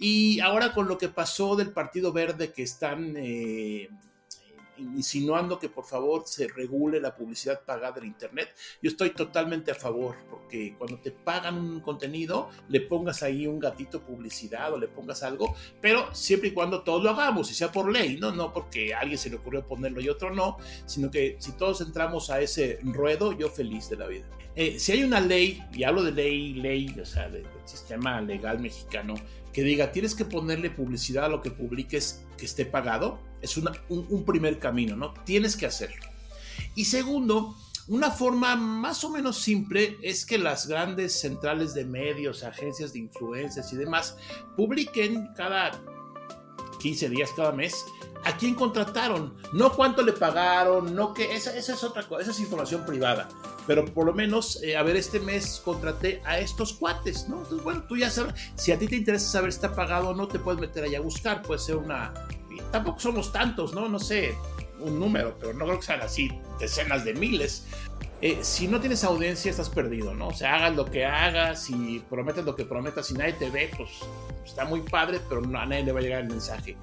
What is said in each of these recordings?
Y ahora con lo que pasó del Partido Verde que están... Eh, insinuando que por favor se regule la publicidad pagada en Internet. Yo estoy totalmente a favor, porque cuando te pagan un contenido, le pongas ahí un gatito publicidad o le pongas algo, pero siempre y cuando todos lo hagamos, y sea por ley, ¿no? No porque alguien se le ocurrió ponerlo y otro no, sino que si todos entramos a ese ruedo, yo feliz de la vida. Eh, si hay una ley, y hablo de ley, ley, o sea, del sistema legal mexicano, que diga, tienes que ponerle publicidad a lo que publiques que esté pagado, es un, primer camino, ¿no? Tienes que hacerlo. Y segundo, una forma más o menos simple es que las grandes centrales de medios, agencias de influencias y demás publiquen cada 15 días, cada mes, a quién contrataron, no cuánto le pagaron, no que esa, esa es otra cosa, esa es información privada pero por lo menos, eh, a ver, este mes contraté a estos cuates, ¿no? Entonces, bueno, tú ya sabes, si a ti te interesa saber si está pagado o no, te puedes meter allá a buscar, puede ser una... tampoco somos tantos, ¿no? No sé, un número, pero no creo que sean así decenas de miles. Eh, si no tienes audiencia, estás perdido, ¿no? O sea, hagas lo que hagas y prometes lo que prometas y nadie te ve, pues está muy padre, pero a nadie le va a llegar el mensaje.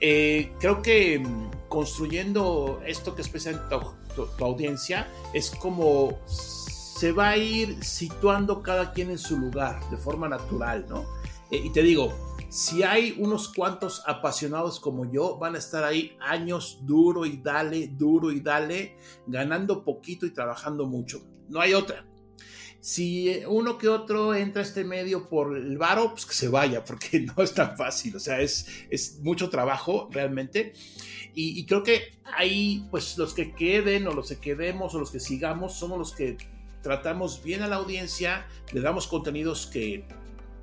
Eh, creo que mm, construyendo esto que es especialmente tu, audiencia, es como se va a ir situando cada quien en su lugar de forma natural, ¿no? Eh, y te digo, si hay unos cuantos apasionados como yo, van a estar ahí años duro y dale, duro y dale, ganando poquito y trabajando mucho. No hay otra. Si uno que otro entra a este medio por el varo, pues que se vaya, porque no es tan fácil. O sea, es, es mucho trabajo realmente. Y, creo que ahí, pues los que queden o los que quedemos o los que sigamos, somos los que tratamos bien a la audiencia, le damos contenidos que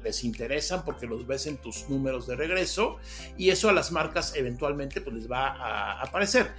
les interesan porque los ves en tus números de regreso y eso a las marcas eventualmente pues les va a aparecer.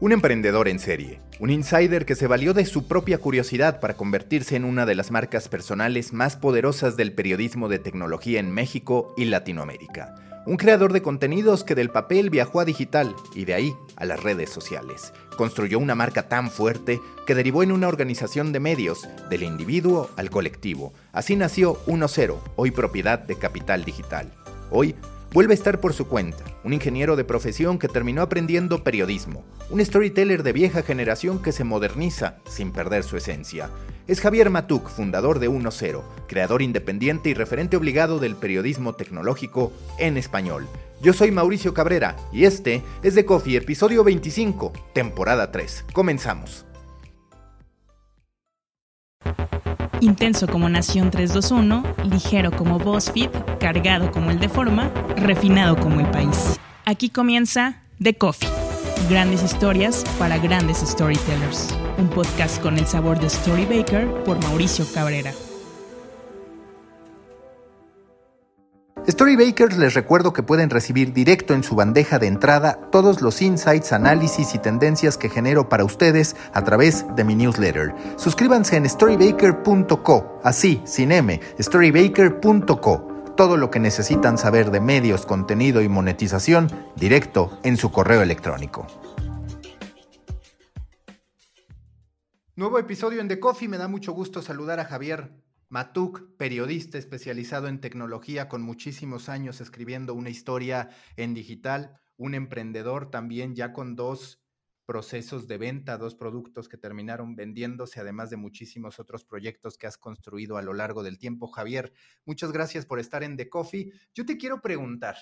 Un emprendedor en serie, un insider que se valió de su propia curiosidad para convertirse en una de las marcas personales más poderosas del periodismo de tecnología en México y Latinoamérica. Un creador de contenidos que del papel viajó a digital y de ahí a las redes sociales. Construyó una marca tan fuerte que derivó en una organización de medios, del individuo al colectivo. Así nació 1.0, hoy propiedad de Capital Digital. Hoy Vuelve a estar por su cuenta, un ingeniero de profesión que terminó aprendiendo periodismo, un storyteller de vieja generación que se moderniza sin perder su esencia. Es Javier Matuk, fundador de 1.0, creador independiente y referente obligado del periodismo tecnológico en español. Yo soy Mauricio Cabrera y este es The Coffee, episodio 25, temporada 3. Comenzamos. Intenso como Nación 321, ligero como BuzzFeed, cargado como el de Forma, refinado como el país. Aquí comienza The Coffee. Grandes historias para grandes storytellers. Un podcast con el sabor de Storybaker por Mauricio Cabrera. Storybakers les recuerdo que pueden recibir directo en su bandeja de entrada todos los insights, análisis y tendencias que genero para ustedes a través de mi newsletter. Suscríbanse en storybaker.co, así, sin M, storybaker.co. Todo lo que necesitan saber de medios, contenido y monetización directo en su correo electrónico. Nuevo episodio en The Coffee. Me da mucho gusto saludar a Javier Matuk, periodista especializado en tecnología con muchísimos años escribiendo una historia en digital, un emprendedor también ya con dos procesos de venta, dos productos que terminaron vendiéndose, además de muchísimos otros proyectos que has construido a lo largo del tiempo. Javier, muchas gracias por estar en The Coffee. Yo te quiero preguntar,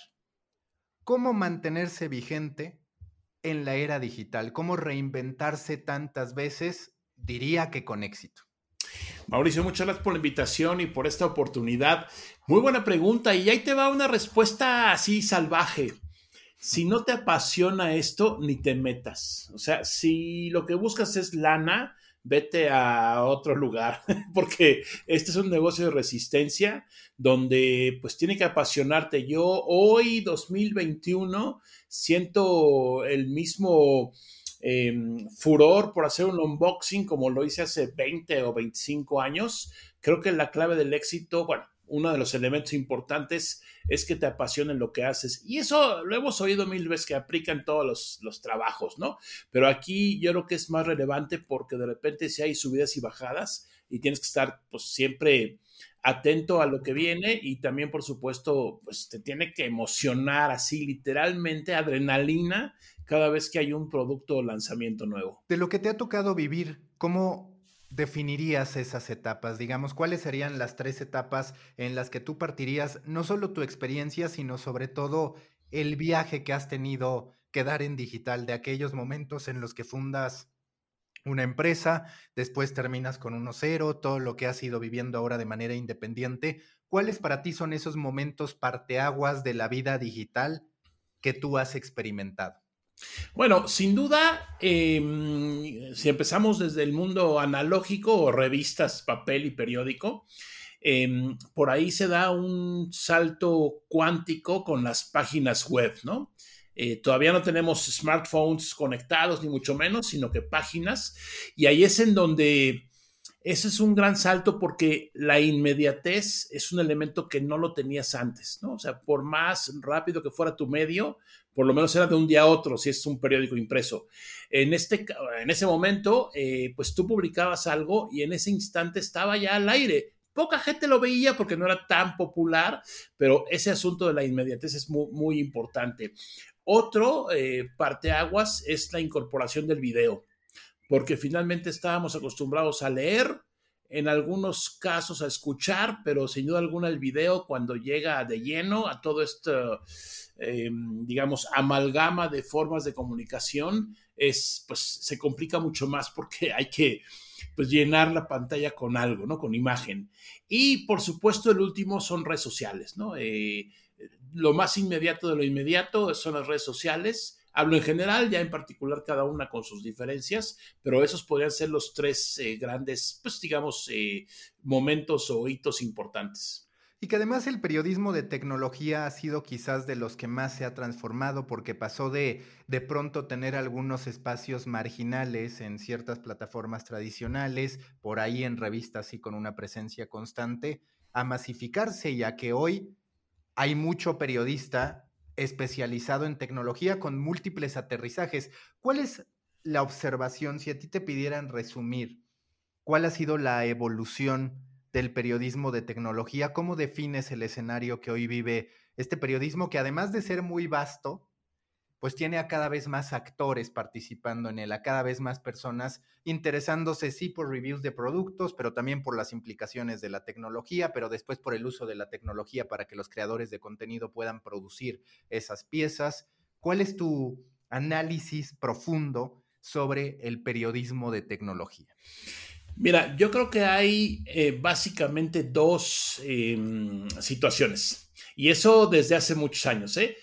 ¿cómo mantenerse vigente en la era digital? ¿Cómo reinventarse tantas veces? Diría que con éxito. Mauricio, muchas gracias por la invitación y por esta oportunidad. Muy buena pregunta y ahí te va una respuesta así salvaje. Si no te apasiona esto, ni te metas. O sea, si lo que buscas es lana, vete a otro lugar, porque este es un negocio de resistencia donde pues tiene que apasionarte. Yo hoy, 2021, siento el mismo Em, furor por hacer un unboxing como lo hice hace 20 o 25 años. Creo que la clave del éxito, bueno, uno de los elementos importantes es que te apasionen lo que haces. Y eso lo hemos oído mil veces que aplica en todos los, los, trabajos, ¿no? Pero aquí yo creo que es más relevante porque de repente si hay subidas y bajadas y tienes que estar pues siempre atento a lo que viene y también, por supuesto, pues te tiene que emocionar así, literalmente, adrenalina cada vez que hay un producto o lanzamiento nuevo. De lo que te ha tocado vivir, ¿cómo definirías esas etapas? Digamos, ¿cuáles serían las tres etapas en las que tú partirías no solo tu experiencia, sino sobre todo el viaje que has tenido que dar en digital, de aquellos momentos en los que fundas una empresa, después terminas con uno cero, todo lo que has ido viviendo ahora de manera independiente. ¿Cuáles para ti son esos momentos parteaguas de la vida digital que tú has experimentado? Bueno, sin duda, em, si empezamos desde el mundo analógico o revistas, papel y periódico, em, por ahí se da un salto cuántico con las páginas web, ¿no? Eh, todavía no tenemos smartphones conectados, ni mucho menos, sino que páginas. Y ahí es en donde ese es un gran salto porque la inmediatez es un elemento que no lo tenías antes, ¿no? O sea, por más rápido que fuera tu medio, por lo menos era de un día a otro, si es un periódico impreso. En, este, en ese momento, eh, pues tú publicabas algo y en ese instante estaba ya al aire. Poca gente lo veía porque no era tan popular, pero ese asunto de la inmediatez es muy, muy importante. Otro eh, parteaguas es la incorporación del video, porque finalmente estábamos acostumbrados a leer, en algunos casos a escuchar, pero sin duda alguna el video cuando llega de lleno a todo esto, em, digamos, amalgama de formas de comunicación, es, pues se complica mucho más porque hay que pues llenar la pantalla con algo, ¿no? Con imagen. Y por supuesto el último son redes sociales, ¿no? Eh, lo más inmediato de lo inmediato son las redes sociales. Hablo en general, ya en particular cada una con sus diferencias, pero esos podrían ser los tres eh, grandes, pues digamos, eh, momentos o hitos importantes. Y que además el periodismo de tecnología ha sido quizás de los que más se ha transformado porque pasó de de pronto tener algunos espacios marginales en ciertas plataformas tradicionales, por ahí en revistas y con una presencia constante, a masificarse ya que hoy hay mucho periodista especializado en tecnología con múltiples aterrizajes. ¿Cuál es la observación, si a ti te pidieran resumir, cuál ha sido la evolución del periodismo de tecnología? ¿Cómo defines el escenario que hoy vive este periodismo que además de ser muy vasto, pues tiene a cada vez más actores participando en él, a cada vez más personas interesándose sí por reviews de productos, pero también por las implicaciones de la tecnología, pero después por el uso de la tecnología para que los creadores de contenido puedan producir esas piezas. ¿Cuál es tu análisis profundo sobre el periodismo de tecnología? Mira, yo creo que hay eh, básicamente dos em, situaciones. Y eso desde hace muchos años. ¿eh?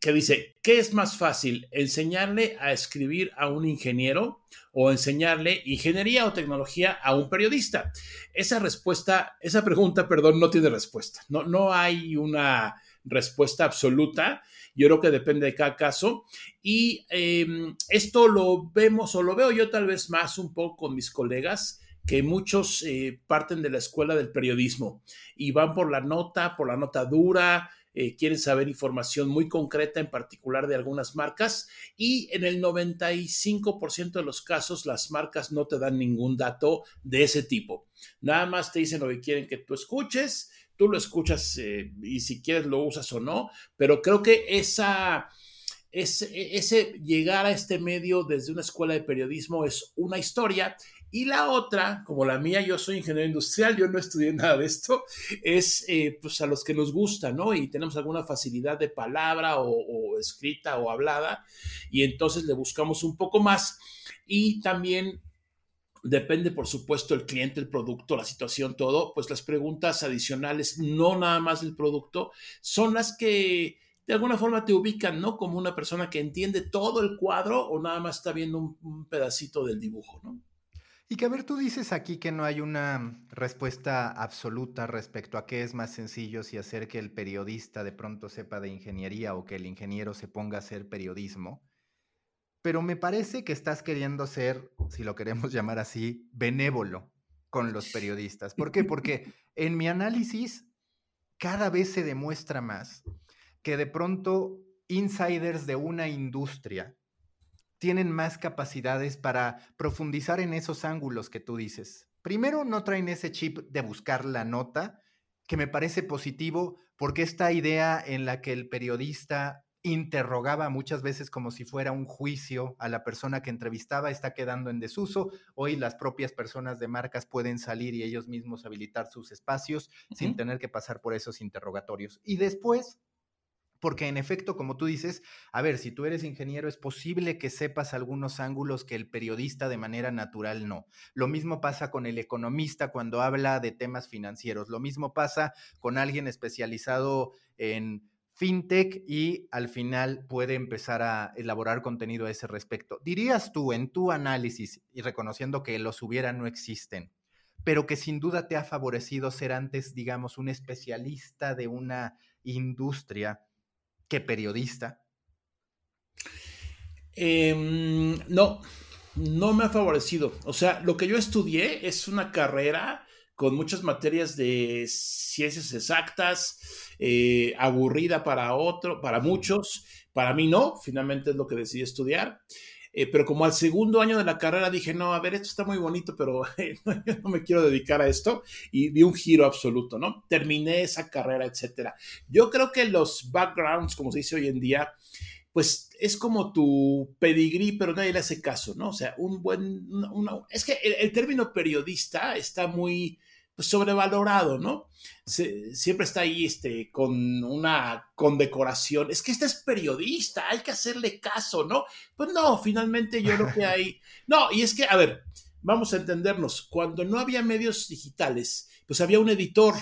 Que dice, ¿qué es más fácil? ¿Enseñarle a escribir a un ingeniero o enseñarle ingeniería o tecnología a un periodista? Esa respuesta, esa pregunta, perdón, no tiene respuesta. No, no hay una respuesta absoluta. Yo creo que depende de cada caso. Y em, esto lo vemos o lo veo yo tal vez más un poco con mis colegas que muchos eh, parten de la escuela del periodismo y van por la nota, por la nota dura, eh, quieren saber información muy concreta, en particular de algunas marcas, y en el 95% de los casos las marcas no te dan ningún dato de ese tipo. Nada más te dicen lo que quieren que tú escuches, tú lo escuchas eh, y si quieres lo usas o no, pero creo que esa... Ese, ese, llegar a este medio desde una escuela de periodismo es una historia y la otra, como la mía, yo soy ingeniero industrial, yo no estudié nada de esto, es eh, pues a los que nos gusta, ¿no? Y tenemos alguna facilidad de palabra o, escrita o hablada, y entonces le buscamos un poco más. Y también depende, por supuesto, el cliente, el producto, la situación, todo, pues las preguntas adicionales, no nada más del producto, son las que de alguna forma te ubican, ¿no? Como una persona que entiende todo el cuadro o nada más está viendo un pedacito del dibujo, ¿no? Y que a ver, tú dices aquí que no hay una respuesta absoluta respecto a qué es más sencillo si hacer que el periodista de pronto sepa de ingeniería o que el ingeniero se ponga a hacer periodismo. Pero me parece que estás queriendo ser, si lo queremos llamar así, benévolo con los periodistas. ¿Por qué? Porque en mi análisis cada vez se demuestra más que de pronto insiders de una industria tienen más capacidades para profundizar en esos ángulos que tú dices. Primero, no traen ese chip de buscar la nota que me parece positivo porque esta idea en la que el periodista interrogaba muchas veces como si fuera un juicio a la persona que entrevistaba, está quedando en desuso. Hoy las propias personas de marcas pueden salir y ellos mismos habilitar sus espacios sin tener que pasar por esos interrogatorios. Y después, porque en efecto, como tú dices, a ver, si tú eres ingeniero, es posible que sepas algunos ángulos que el periodista de manera natural no. Lo mismo pasa con el economista cuando habla de temas financieros. Lo mismo pasa con alguien especializado en fintech y al final puede empezar a elaborar contenido a ese respecto. ¿Dirías tú en tu análisis y reconociendo que los hubiera no existen, pero que sin duda te ha favorecido ser antes, digamos, un especialista de una industria que periodista? Em, no, no me ha favorecido. O sea, lo que yo estudié es una carrera con muchas materias de ciencias exactas, eh, aburrida para otro, para muchos, para mí no, finalmente es lo que decidí estudiar. Eh, pero como al segundo año de la carrera dije, no, a ver, esto está muy bonito, pero no me quiero dedicar a esto y di un giro absoluto, ¿no? Terminé esa carrera, etcétera. Yo creo que los backgrounds, como se dice hoy en día, pues es como tu pedigrí, pero nadie le hace caso, ¿no? O sea, un buen, es que el, término periodista está muy, pues, sobrevalorado, ¿no? siempre está ahí este, con una condecoración. Es que este es periodista, hay que hacerle caso, ¿no? Pues no, finalmente yo creo que hay... No, y es que, a ver, vamos a entendernos, cuando no había medios digitales, pues había un editor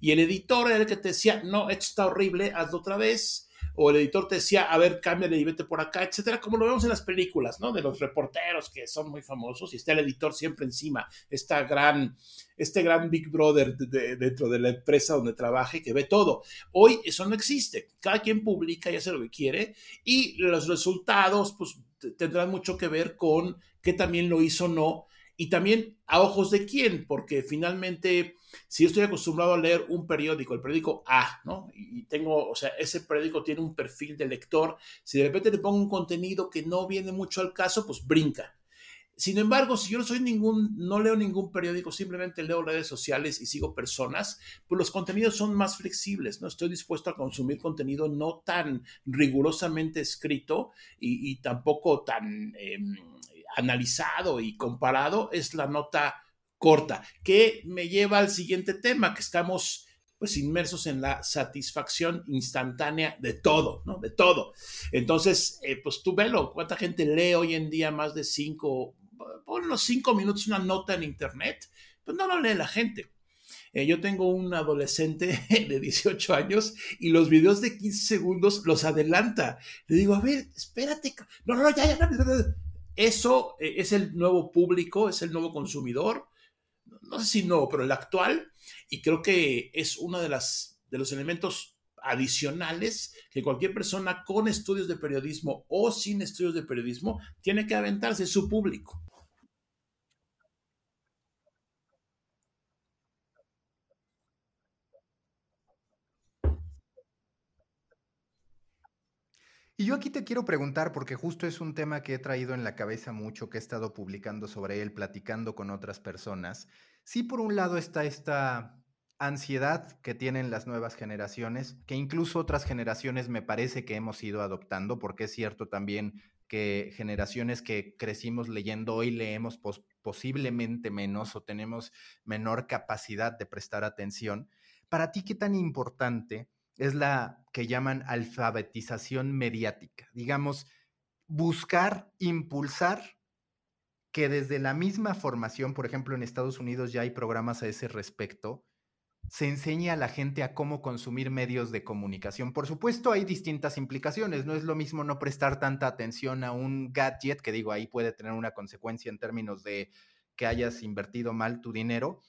y el editor era el que te decía, no, esto está horrible, hazlo otra vez, o el editor te decía, a ver, cámbiale y vete por acá, etcétera, como lo vemos en las películas, ¿no? De los reporteros que son muy famosos y está el editor siempre encima, esta gran, este gran Big Brother dentro de la empresa donde trabaja y que ve todo. Hoy eso no existe. Cada quien publica y hace lo que quiere y los resultados, pues, tendrán mucho que ver con qué también lo hizo o no y también a ojos de quién, porque finalmente, si yo estoy acostumbrado a leer un periódico, el periódico A, ¿no? Y tengo, o sea, ese periódico tiene un perfil de lector, si de repente le pongo un contenido que no viene mucho al caso, pues brinca. Sin embargo, si yo no soy ningún, no leo ningún periódico, simplemente leo redes sociales y sigo personas, pues los contenidos son más flexibles, ¿no? Estoy dispuesto a consumir contenido no tan rigurosamente escrito y, tampoco tan em, analizado y comparado es la nota corta, que me lleva al siguiente tema, que estamos pues inmersos en la satisfacción instantánea de todo, ¿no? De todo. Entonces, eh, pues tú velo, ¿cuánta gente lee hoy en día más de cinco, por unos cinco minutos una nota en internet? Pues no lo lee la gente. Eh, yo tengo un adolescente de 18 años y los videos de 15 segundos los adelanta. Le digo, a ver, espérate. No, no, ya, ya, ya. Eso eh, es el nuevo público, es el nuevo consumidor. No sé si no, pero el actual. Y creo que es uno de, las, de los elementos adicionales que cualquier persona con estudios de periodismo o sin estudios de periodismo tiene que aventarse, su público. Y yo aquí te quiero preguntar, porque justo es un tema que he traído en la cabeza mucho, que he estado publicando sobre él, platicando con otras personas. Sí, por un lado está esta ansiedad que tienen las nuevas generaciones, que incluso otras generaciones me parece que hemos ido adoptando, porque es cierto también que generaciones que crecimos leyendo hoy leemos posiblemente menos o tenemos menor capacidad de prestar atención. Para ti, ¿qué tan importante es la que llaman alfabetización mediática. Digamos, buscar, impulsar que desde la misma formación, por ejemplo, en Estados Unidos ya hay programas a ese respecto, se enseña a la gente a cómo consumir medios de comunicación. Por supuesto, hay distintas implicaciones. No es lo mismo no prestar tanta atención a un gadget, que digo, ahí puede tener una consecuencia en términos de que hayas invertido mal tu dinero,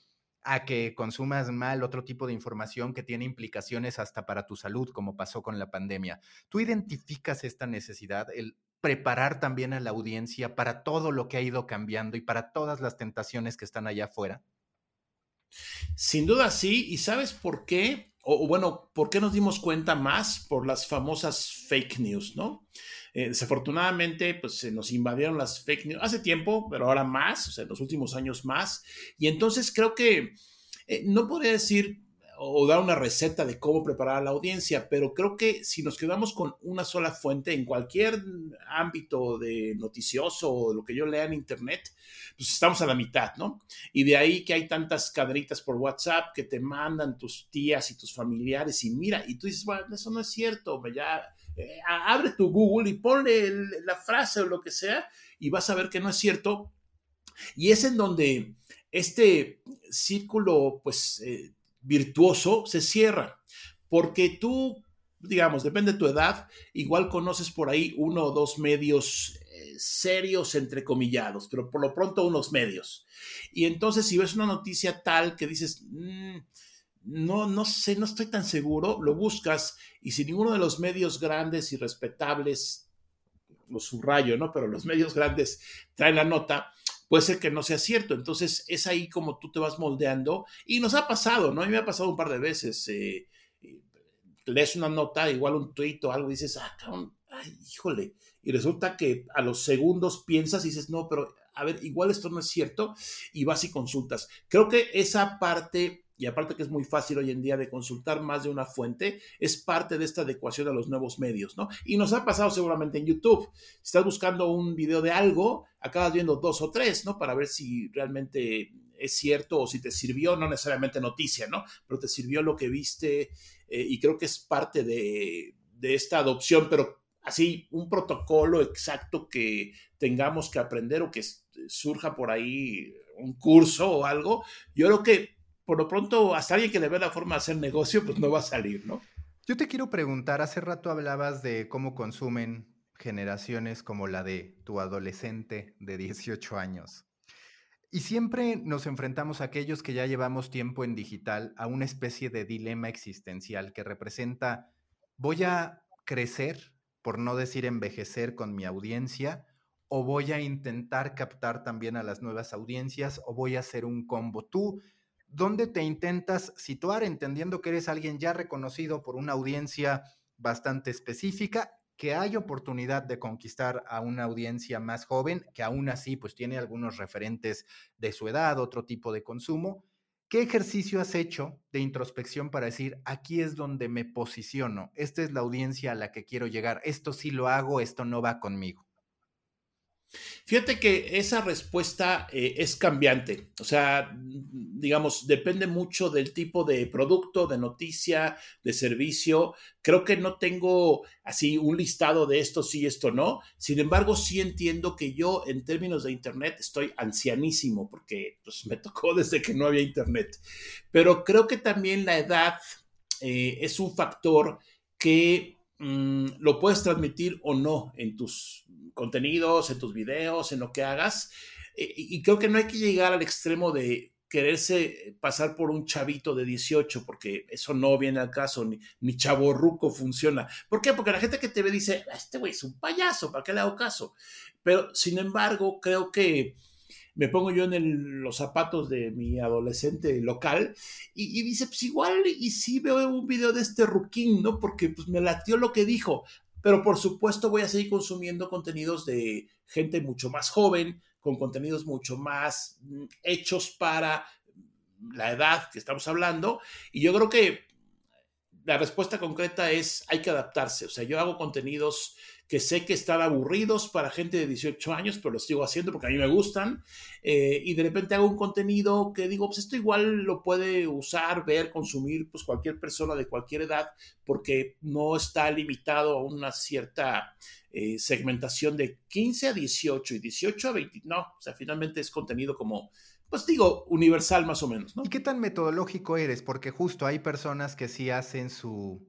a que consumas mal otro tipo de información que tiene implicaciones hasta para tu salud, como pasó con la pandemia. ¿Tú identificas esta necesidad, el preparar también a la audiencia para todo lo que ha ido cambiando y para todas las tentaciones que están allá afuera? Sin duda sí, y ¿sabes por qué? O, bueno, ¿por qué nos dimos cuenta más? Por las famosas fake news, ¿no? Eh, desafortunadamente, pues se nos invadieron las fake news hace tiempo, pero ahora más, o sea, en los últimos años más. Y entonces creo que eh, no podría decir, o dar una receta de cómo preparar a la audiencia, pero creo que si nos quedamos con una sola fuente en cualquier ámbito de noticioso o lo que yo lea en internet, pues estamos a la mitad, ¿no? Y de ahí que hay tantas cadritas por WhatsApp que te mandan tus tías y tus familiares y mira, y tú dices, bueno, eso no es cierto, ya eh, abre tu Google y ponle la frase o lo que sea y vas a ver que no es cierto. Y es en donde este círculo, pues, eh, virtuoso se cierra, porque tú, digamos, depende de tu edad, igual conoces por ahí uno o dos medios eh, serios, entrecomillados, pero por lo pronto unos medios. Y entonces si ves una noticia tal que dices, mm, no, no sé, no estoy tan seguro, lo buscas y si ninguno de los medios grandes y respetables, lo subrayo, ¿no? Pero los medios grandes traen la nota, puede ser que no sea cierto. Entonces es ahí como tú te vas moldeando y nos ha pasado, ¿no? A mí me ha pasado un par de veces. Eh, lees una nota, igual un tuit o algo y dices, ah, cabrón, ay, híjole. Y resulta que a los segundos piensas y dices, no, pero a ver, igual esto no es cierto y vas y consultas. Creo que esa parte y aparte que es muy fácil hoy en día de consultar más de una fuente, es parte de esta adecuación a los nuevos medios, ¿no? Y nos ha pasado seguramente en YouTube. Si estás buscando un video de algo, acabas viendo dos o tres, ¿no? Para ver si realmente es cierto o si te sirvió, no necesariamente noticia, ¿no? Pero te sirvió lo que viste eh, y creo que es parte de, de esta adopción, pero así un protocolo exacto que tengamos que aprender o que surja por ahí un curso o algo, yo creo que por lo pronto, hasta alguien que le ve la forma de hacer negocio, pues no va a salir, ¿no? Yo te quiero preguntar, hace rato hablabas de cómo consumen generaciones como la de tu adolescente de 18 años. Y siempre nos enfrentamos a aquellos que ya llevamos tiempo en digital a una especie de dilema existencial que representa, voy a crecer, por no decir envejecer con mi audiencia, o voy a intentar captar también a las nuevas audiencias, o voy a hacer un combo. Tú ¿Dónde te intentas situar entendiendo que eres alguien ya reconocido por una audiencia bastante específica, que hay oportunidad de conquistar a una audiencia más joven, que aún así pues tiene algunos referentes de su edad, otro tipo de consumo. ¿Qué ejercicio has hecho de introspección para decir, aquí es donde me posiciono, esta es la audiencia a la que quiero llegar, esto sí lo hago, esto no va conmigo? Fíjate que esa respuesta eh, es cambiante, o sea, digamos, depende mucho del tipo de producto, de noticia, de servicio. Creo que no tengo así un listado de esto sí, esto no. Sin embargo, sí entiendo que yo en términos de Internet estoy ancianísimo porque pues, me tocó desde que no había Internet. Pero creo que también la edad eh, es un factor que mm, lo puedes transmitir o no en tus contenidos, en tus videos, en lo que hagas. Eh, y creo que no hay que llegar al extremo de quererse pasar por un chavito de 18, porque eso no viene al caso, ni, ni chaborruco funciona. ¿Por qué? Porque la gente que te ve dice, ah, este güey es un payaso, ¿para qué le hago caso? Pero, sin embargo, creo que me pongo yo en los zapatos de mi adolescente local y, dice, pues igual, y sí veo un video de este ruquín, ¿no? Porque pues me latió lo que dijo. Pero por supuesto voy a seguir consumiendo contenidos de gente mucho más joven, con contenidos mucho más mm, hechos para la edad que estamos hablando. Y yo creo que la respuesta concreta es hay que adaptarse. O sea, yo hago contenidos que sé que están aburridos para gente de 18 años, pero los sigo haciendo porque a mí me gustan. Eh, y de repente hago un contenido que digo, pues esto igual lo puede usar, ver, consumir, pues cualquier persona de cualquier edad, porque no está limitado a una cierta eh, segmentación de 15 a 18 y 18 a 20. No, o sea, finalmente es contenido como pues digo, universal más o menos, ¿no? ¿Y qué tan metodológico eres? Porque justo hay personas que sí hacen su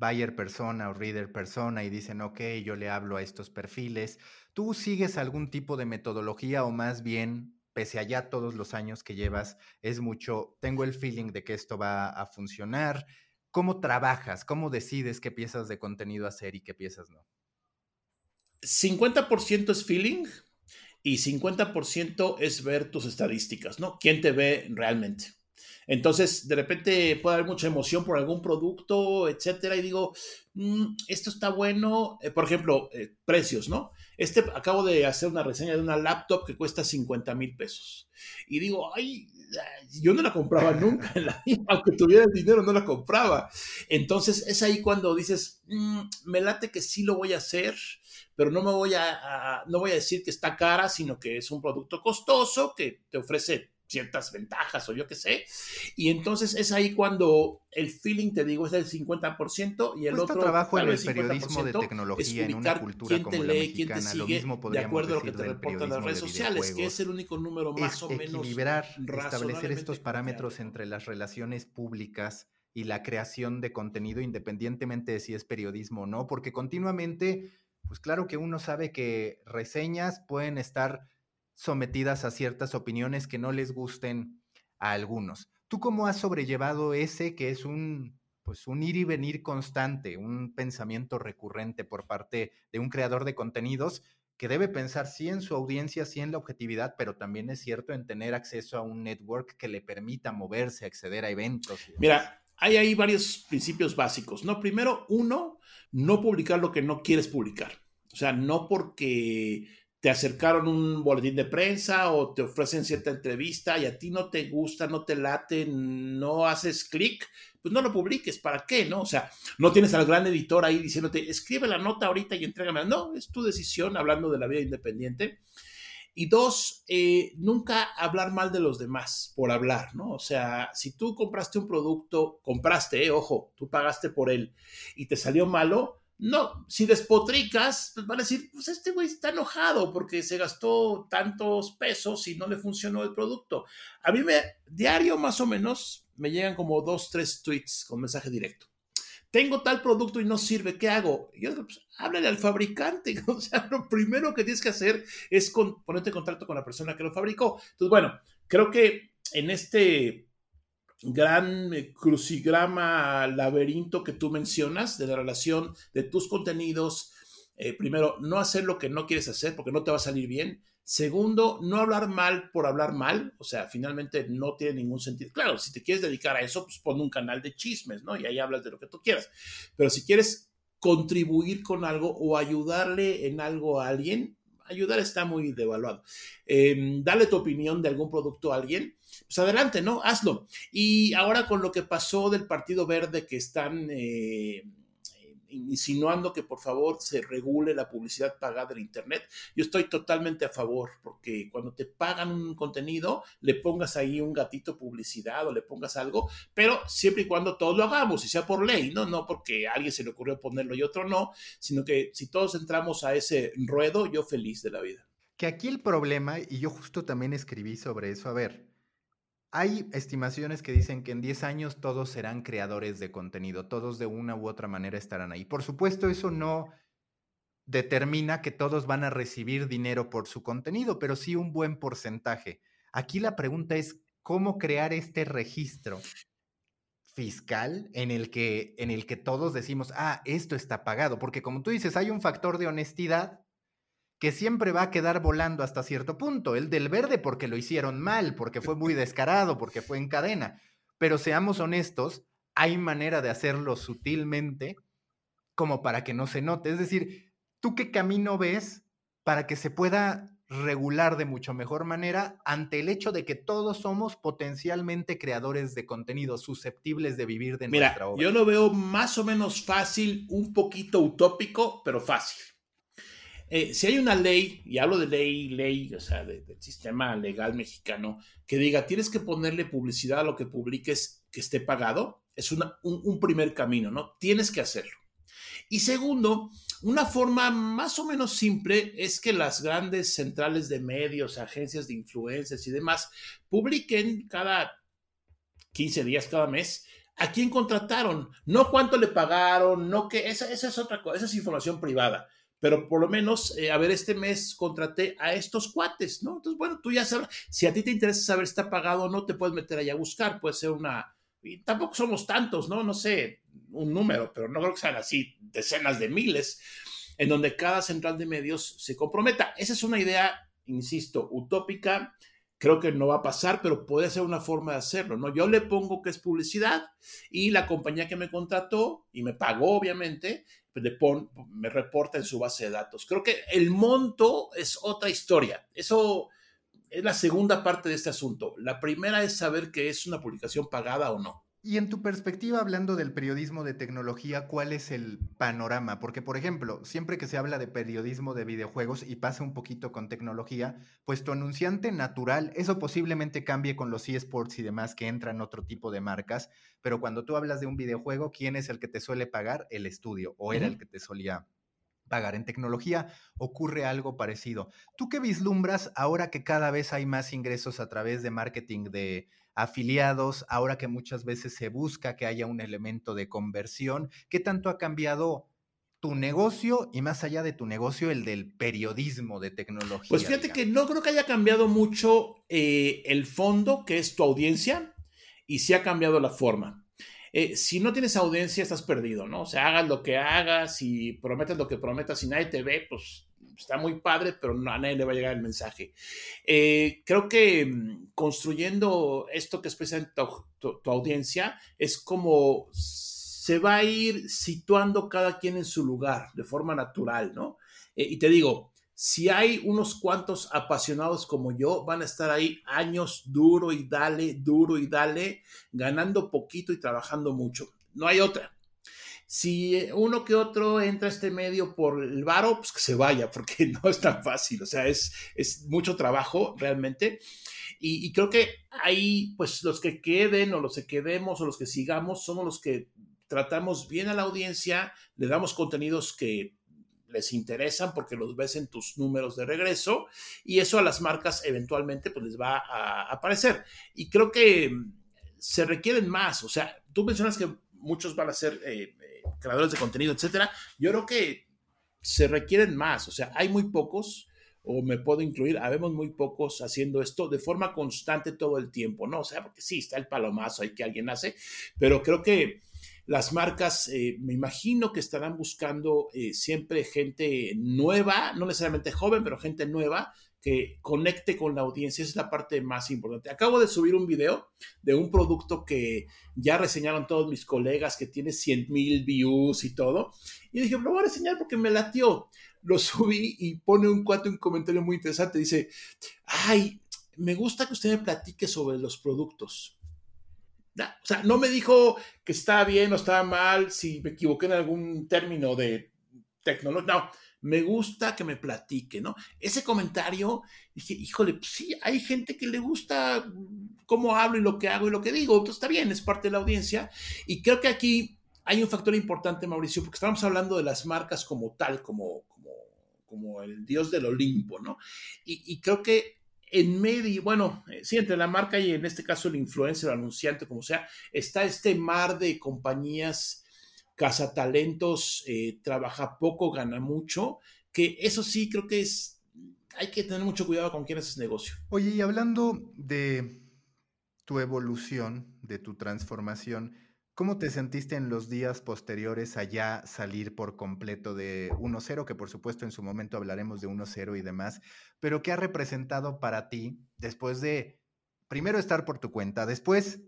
buyer persona o reader persona y dicen, ok, yo le hablo a estos perfiles. ¿Tú sigues algún tipo de metodología o más bien, pese a ya todos los años que llevas, es mucho, tengo el feeling de que esto va a funcionar? ¿Cómo trabajas? ¿Cómo decides qué piezas de contenido hacer y qué piezas no? 50% es feeling y 50% es ver tus estadísticas, ¿no? ¿Quién te ve realmente? Entonces, de repente puede haber mucha emoción por algún producto, etcétera, y digo, mm, esto está bueno. Eh, por ejemplo, eh, precios, ¿no? Este, acabo de hacer una reseña de una laptop que cuesta 50 mil pesos. Y digo, ay, yo no la compraba nunca la aunque tuviera el dinero, no la compraba. Entonces, es ahí cuando dices, mm, me late que sí lo voy a hacer, pero no me voy a, no voy a decir que está cara, sino que es un producto costoso que te ofrece ciertas ventajas o yo qué sé. Y entonces es ahí cuando el feeling, te digo, es del 50% y el otro trabajo en el periodismo de tecnología en una cultura quién te lee, quién te sigue, de acuerdo a lo que te reportan las redes sociales, que es el único número más o menos equilibrar, establecer estos parámetros entre las relaciones públicas y la creación de contenido independientemente de si es periodismo o no, porque continuamente, pues claro que uno sabe que reseñas pueden estar sometidas a ciertas opiniones que no les gusten a algunos. ¿Tú cómo has sobrellevado ese que es un, pues un ir y venir constante, un pensamiento recurrente por parte de un creador de contenidos que debe pensar sí en su audiencia, sí en la objetividad, pero también es cierto en tener acceso a un network que le permita moverse, acceder a eventos? Mira, hay ahí varios principios básicos, ¿no? Primero, uno, no publicar lo que no quieres publicar. O sea, no porque te acercaron un boletín de prensa o te ofrecen cierta entrevista y a ti no te gusta, no te late, no haces clic, pues no lo publiques, ¿para qué? ¿No? O sea, no tienes al gran editor ahí diciéndote, escribe la nota ahorita y entrégame. No, es tu decisión hablando de la vida independiente. Y dos, eh, nunca hablar mal de los demás por hablar, ¿no? O sea, si tú compraste un producto, compraste, eh, ojo, tú pagaste por él y te salió malo, no, si despotricas, pues van a decir, pues este güey está enojado porque se gastó tantos pesos y no le funcionó el producto. A mí me, diario más o menos, me llegan como dos, tres tweets con mensaje directo. Tengo tal producto y no sirve, ¿qué hago? Y yo digo, pues háblale al fabricante. O sea, lo primero que tienes que hacer es ponerte en contacto con la persona que lo fabricó. Entonces, bueno, creo que en este gran eh, crucigrama, laberinto que tú mencionas de la relación de tus contenidos. Eh, primero, no hacer lo que no quieres hacer porque no te va a salir bien. Segundo, no hablar mal por hablar mal, o sea, finalmente no tiene ningún sentido. Claro, si te quieres dedicar a eso, pues pon un canal de chismes, ¿no? Y ahí hablas de lo que tú quieras. Pero si quieres contribuir con algo o ayudarle en algo a alguien, ayudar está muy devaluado. Em, dale tu opinión de algún producto a alguien pues adelante, ¿no? Hazlo. Y ahora con lo que pasó del Partido Verde que están eh, insinuando que por favor se regule la publicidad pagada en Internet, yo estoy totalmente a favor, porque cuando te pagan un contenido, le pongas ahí un gatito publicidad o le pongas algo, pero siempre y cuando todos lo hagamos, y sea por ley, ¿no? No porque a alguien se le ocurrió ponerlo y otro no, sino que si todos entramos a ese ruedo, yo feliz de la vida. Que aquí el problema, y yo justo también escribí sobre eso, a ver, hay estimaciones que dicen que en 10 años todos serán creadores de contenido, todos de una u otra manera estarán ahí. Por supuesto, eso no determina que todos van a recibir dinero por su contenido, pero sí un buen porcentaje. Aquí la pregunta es, ¿cómo crear este registro fiscal en el que, en el que todos decimos, ah, esto está pagado? Porque como tú dices, hay un factor de honestidad que siempre va a quedar volando hasta cierto punto. El del verde porque lo hicieron mal, porque fue muy descarado, porque fue en cadena. Pero seamos honestos, hay manera de hacerlo sutilmente como para que no se note. Es decir, ¿tú qué camino ves para que se pueda regular de mucho mejor manera ante el hecho de que todos somos potencialmente creadores de contenido susceptibles de vivir de nuestra obra? Yo lo veo más o menos fácil, un poquito utópico, pero fácil. Eh, si hay una ley, y hablo de ley, ley, o sea, del sistema legal mexicano, que diga, tienes que ponerle publicidad a lo que publiques que esté pagado, es un, un primer camino, ¿no? Tienes que hacerlo. Y segundo, una forma más o menos simple es que las grandes centrales de medios, agencias de influencias y demás publiquen cada 15 días, cada mes, a quién contrataron, no cuánto le pagaron, no que esa, esa es otra cosa, esa es información privada pero por lo menos, eh, a ver, este mes contraté a estos cuates, ¿no? Entonces, bueno, tú ya sabes, si a ti te interesa saber si está pagado o no, te puedes meter allá a buscar, puede ser una, y tampoco somos tantos, ¿no? No sé, un número, pero no creo que sean así decenas de miles, en donde cada central de medios se comprometa. Esa es una idea, insisto, utópica, creo que no va a pasar, pero puede ser una forma de hacerlo, ¿no? Yo le pongo que es publicidad y la compañía que me contrató y me pagó, obviamente, le pon, me reporta en su base de datos. Creo que el monto es otra historia. Eso es la segunda parte de este asunto. La primera es saber que es una publicación pagada o no. Y en tu perspectiva, hablando del periodismo de tecnología, ¿cuál es el panorama? Porque, por ejemplo, siempre que se habla de periodismo de videojuegos y pasa un poquito con tecnología, pues tu anunciante natural, eso posiblemente cambie con los eSports y demás que entran otro tipo de marcas, pero cuando tú hablas de un videojuego, ¿quién es el que te suele pagar? El estudio, o era el que te solía pagar. En tecnología ocurre algo parecido. ¿Tú qué vislumbras ahora que cada vez hay más ingresos a través de marketing de afiliados, ahora que muchas veces se busca que haya un elemento de conversión, ¿qué tanto ha cambiado tu negocio y más allá de tu negocio, el del periodismo de tecnología? Pues fíjate que no creo que haya cambiado mucho eh, el fondo, que es tu audiencia, y sí ha cambiado la forma. Eh, si no tienes audiencia, estás perdido, ¿no? O sea, hagas lo que hagas y prometes lo que prometas y nadie te ve, pues está muy padre, pero a nadie le va a llegar el mensaje. Eh, creo que mm, construyendo esto que es tu, tu, audiencia es como se va a ir situando cada quien en su lugar de forma natural, ¿no? Eh, y te digo, si hay unos cuantos apasionados como yo, van a estar ahí años duro y dale, duro y dale, ganando poquito y trabajando mucho. No hay otra si uno que otro entra a este medio por el varo, pues que se vaya, porque no es tan fácil, o sea, es, es mucho trabajo realmente. Y, creo que ahí, pues los que queden o los que quedemos o los que sigamos, somos los que tratamos bien a la audiencia, le damos contenidos que les interesan porque los ves en tus números de regreso y eso a las marcas eventualmente pues les va a aparecer. Y creo que se requieren más, o sea, tú mencionas que muchos van a ser eh, creadores de contenido, etcétera, yo creo que se requieren más, o sea, hay muy pocos, o me puedo incluir, habemos muy pocos haciendo esto de forma constante todo el tiempo, ¿no? O sea, porque sí, está el palomazo hay que alguien hace, pero creo que las marcas, eh, me imagino que estarán buscando eh, siempre gente nueva, no necesariamente joven, pero gente nueva que conecte con la audiencia, esa es la parte más importante. Acabo de subir un video de un producto que ya reseñaron todos mis colegas, que tiene 100 mil views y todo, y dije, lo voy a reseñar porque me latió. Lo subí y pone un cuate un comentario muy interesante, dice, ay, me gusta que usted me platique sobre los productos. O sea, no me dijo que estaba bien o estaba mal, si me equivoqué en algún término de tecnología, no me gusta que me platique, ¿no? Ese comentario, dije, híjole, pues sí, hay gente que le gusta cómo hablo y lo que hago y lo que digo, entonces está bien, es parte de la audiencia. Y creo que aquí hay un factor importante, Mauricio, porque estamos hablando de las marcas como tal, como, como, como el dios del Olimpo, ¿no? Y creo que en medio, bueno, eh, sí, entre la marca y en este caso el influencer, el anunciante, como sea, está este mar de compañías cazatalentos eh, trabaja poco, gana mucho, que eso sí creo que es, hay que tener mucho cuidado con quién haces negocio. Oye, y hablando de tu evolución, de tu transformación, ¿Cómo te sentiste en los días posteriores a ya salir por completo de 1-0, que por supuesto en su momento hablaremos de 1-0 y demás, pero qué ha representado para ti después de, primero, estar por tu cuenta, después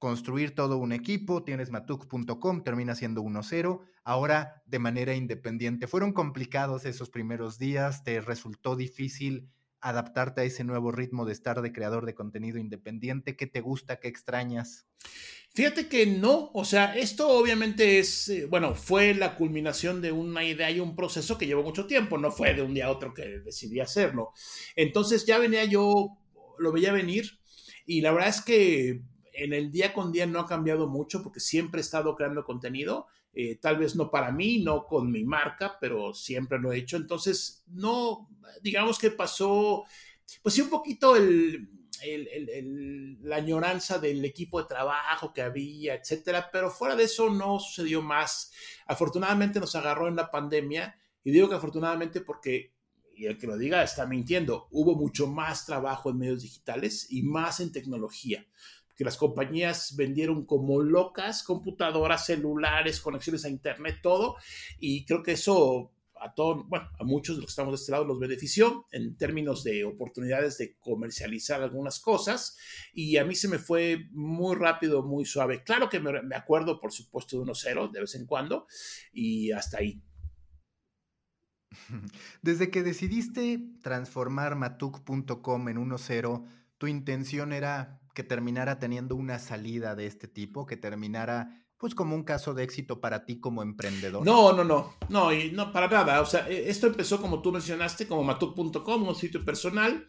construir todo un equipo, tienes matuk.com, termina siendo 1-0, ahora de manera independiente. ¿Fueron complicados esos primeros días? ¿Te resultó difícil adaptarte a ese nuevo ritmo de estar de creador de contenido independiente? ¿Qué te gusta? ¿Qué extrañas? Fíjate que no, o sea, esto obviamente es, eh, bueno, fue la culminación de una idea y un proceso que llevó mucho tiempo, no fue de un día a otro que decidí hacerlo. Entonces ya venía yo, lo veía venir y la verdad es que en el día con día no ha cambiado mucho porque siempre he estado creando contenido, eh, tal vez no para mí, no con mi marca, pero siempre lo he hecho. Entonces, no, digamos que pasó, pues sí, un poquito el, la añoranza del equipo de trabajo que había, etcétera, pero fuera de eso no sucedió más. Afortunadamente nos agarró en la pandemia y digo que afortunadamente porque y el que lo diga está mintiendo. Hubo mucho más trabajo en medios digitales y más en tecnología que las compañías vendieron como locas, computadoras, celulares, conexiones a Internet, todo. Y creo que eso a todos, bueno, a muchos de los que estamos de este lado los benefició en términos de oportunidades de comercializar algunas cosas y a mí se me fue muy rápido, muy suave. Claro que me, acuerdo, por supuesto, de 1-0 de vez en cuando y hasta ahí. Desde que decidiste transformar matuk.com en 1.0, tu intención era que terminara teniendo una salida de este tipo, que terminara pues como un caso de éxito para ti como emprendedor. No, no, no, no, y no para nada. O sea, e, esto empezó como tú mencionaste, como matuk.com, un sitio personal.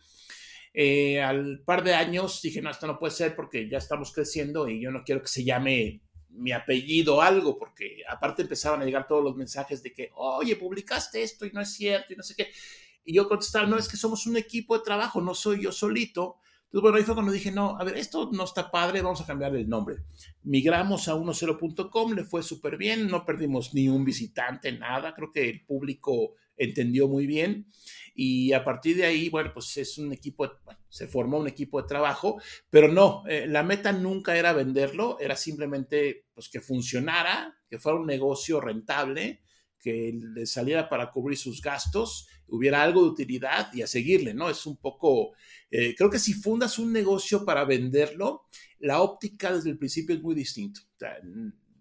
Eh, al par de años dije, no, esto no puede ser porque ya estamos creciendo y yo no quiero que se llame mi apellido algo, porque aparte empezaban a llegar todos los mensajes de que, oye, publicaste esto y no es cierto y no sé qué. Y yo contestaba, no, es que somos un equipo de trabajo, no soy yo solito. Entonces, bueno, ahí fue cuando dije, no, a ver, esto no está padre, vamos a cambiar el nombre. Migramos a 10.com, le fue súper bien, no perdimos ni un visitante, nada, creo que el público entendió muy bien y a partir de ahí, bueno, pues es un equipo, se formó un equipo de trabajo, pero no, eh, la meta nunca era venderlo, era simplemente pues que funcionara, que fuera un negocio rentable, que le saliera para cubrir sus gastos, hubiera algo de utilidad y a seguirle, ¿no? Es un poco eh, creo que si fundas un negocio para venderlo, la óptica desde el principio es muy distinto.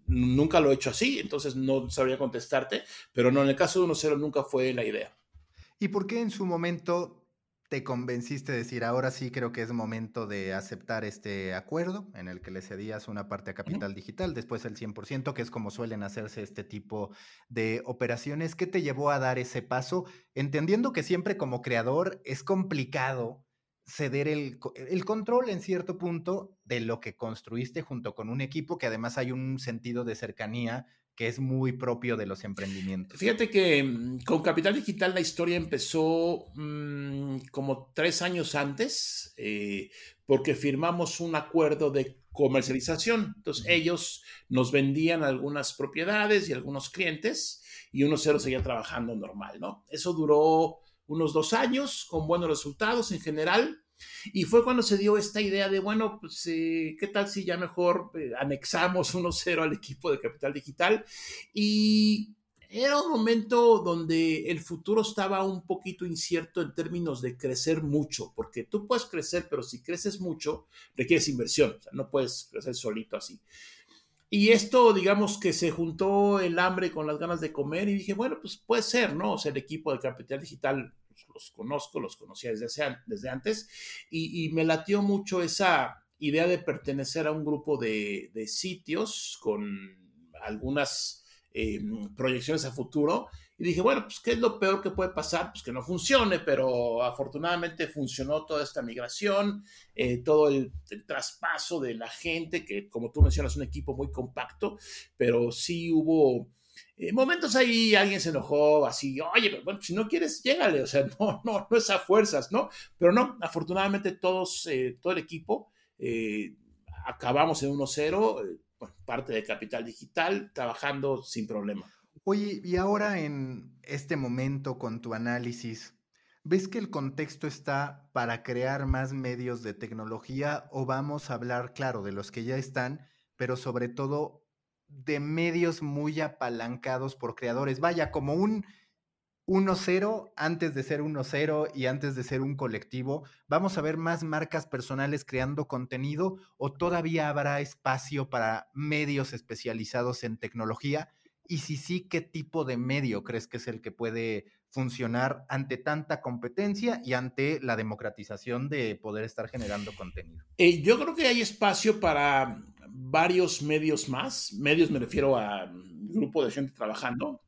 nunca lo he hecho así, entonces no sabría contestarte, pero no, en el caso de 1.0 nunca fue la idea. ¿Y por qué en su momento te convenciste de decir, ahora sí creo que es momento de aceptar este acuerdo en el que le cedías una parte a Capital Digital, después el 100%, que es como suelen hacerse este tipo de operaciones? ¿Qué te llevó a dar ese paso? Entendiendo que siempre como creador es complicado ceder el, el, control en cierto punto de lo que construiste junto con un equipo que además hay un sentido de cercanía que es muy propio de los emprendimientos. Fíjate que mm, con Capital Digital la historia empezó mmm, como tres años antes, eh, porque firmamos un acuerdo de comercialización. Entonces ellos nos vendían algunas propiedades y algunos clientes y uno cero seguía trabajando normal, ¿no? Eso duró unos dos años con buenos resultados en general. Y fue cuando se dio esta idea de, bueno, pues, eh, ¿qué tal si ya mejor eh, anexamos 1-0 al equipo de Capital Digital? Y era un momento donde el futuro estaba un poquito incierto en términos de crecer mucho, porque tú puedes crecer, pero si creces mucho, requieres inversión, no puedes crecer solito así. Y esto, digamos que se juntó el hambre con las ganas de comer y dije, bueno, pues puede ser, ¿no? O sea, el equipo de Capital Digital los conozco, los conocía desde, desde antes y, me latió mucho esa idea de pertenecer a un grupo de, sitios con algunas eh, proyecciones a futuro y dije, bueno, pues ¿qué es lo peor que puede pasar? Pues que no funcione, pero afortunadamente funcionó toda esta migración, eh, todo el, traspaso de la gente, que como tú mencionas, un equipo muy compacto, pero sí hubo eh, momentos ahí, alguien se enojó así, oye, bueno, si no quieres, llégale, o sea, no, no, no es a fuerzas, ¿no? Pero no, afortunadamente todos, eh, todo el equipo, acabamos en 1-0, parte de Capital Digital, trabajando sin problema. Oye, y ahora en este momento con tu análisis, ¿ves que el contexto está para crear más medios de tecnología o vamos a hablar, claro, de los que ya están, pero sobre todo de medios muy apalancados por creadores? Vaya, como un 1-0 antes de ser 1-0 y antes de ser un colectivo. ¿Vamos a ver más marcas personales creando contenido o todavía habrá espacio para medios especializados en tecnología? Y si sí, ¿qué tipo de medio crees que es el que puede funcionar ante tanta competencia y ante la democratización de poder estar generando contenido? Eh, yo creo que hay espacio para varios medios más. Medios me refiero a un grupo de gente trabajando.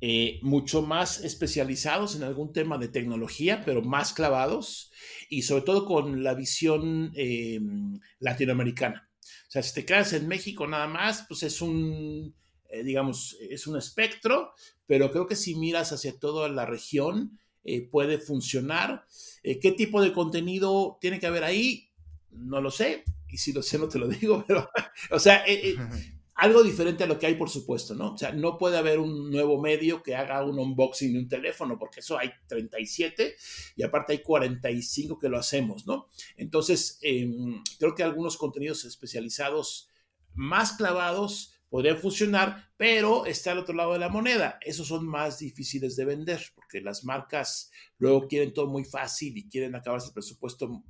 Eh, mucho más especializados en algún tema de tecnología, pero más clavados y sobre todo con la visión em, latinoamericana. O sea, si te quedas en México nada más, pues es un eh, digamos, es un espectro, pero creo que si miras hacia toda la región, eh, puede funcionar. ¿Qué tipo de contenido tiene que haber ahí? No lo sé, y si lo sé no te lo digo, pero, o sea, algo diferente a lo que hay, por supuesto, ¿no? O sea, no puede haber un nuevo medio que haga un unboxing de un teléfono, porque eso hay 37 y aparte hay 45 que lo hacemos, ¿no? Entonces, em, creo que algunos contenidos especializados más clavados podrían funcionar, pero está al otro lado de la moneda. Esos son más difíciles de vender porque las marcas luego quieren todo muy fácil y quieren acabarse el presupuesto,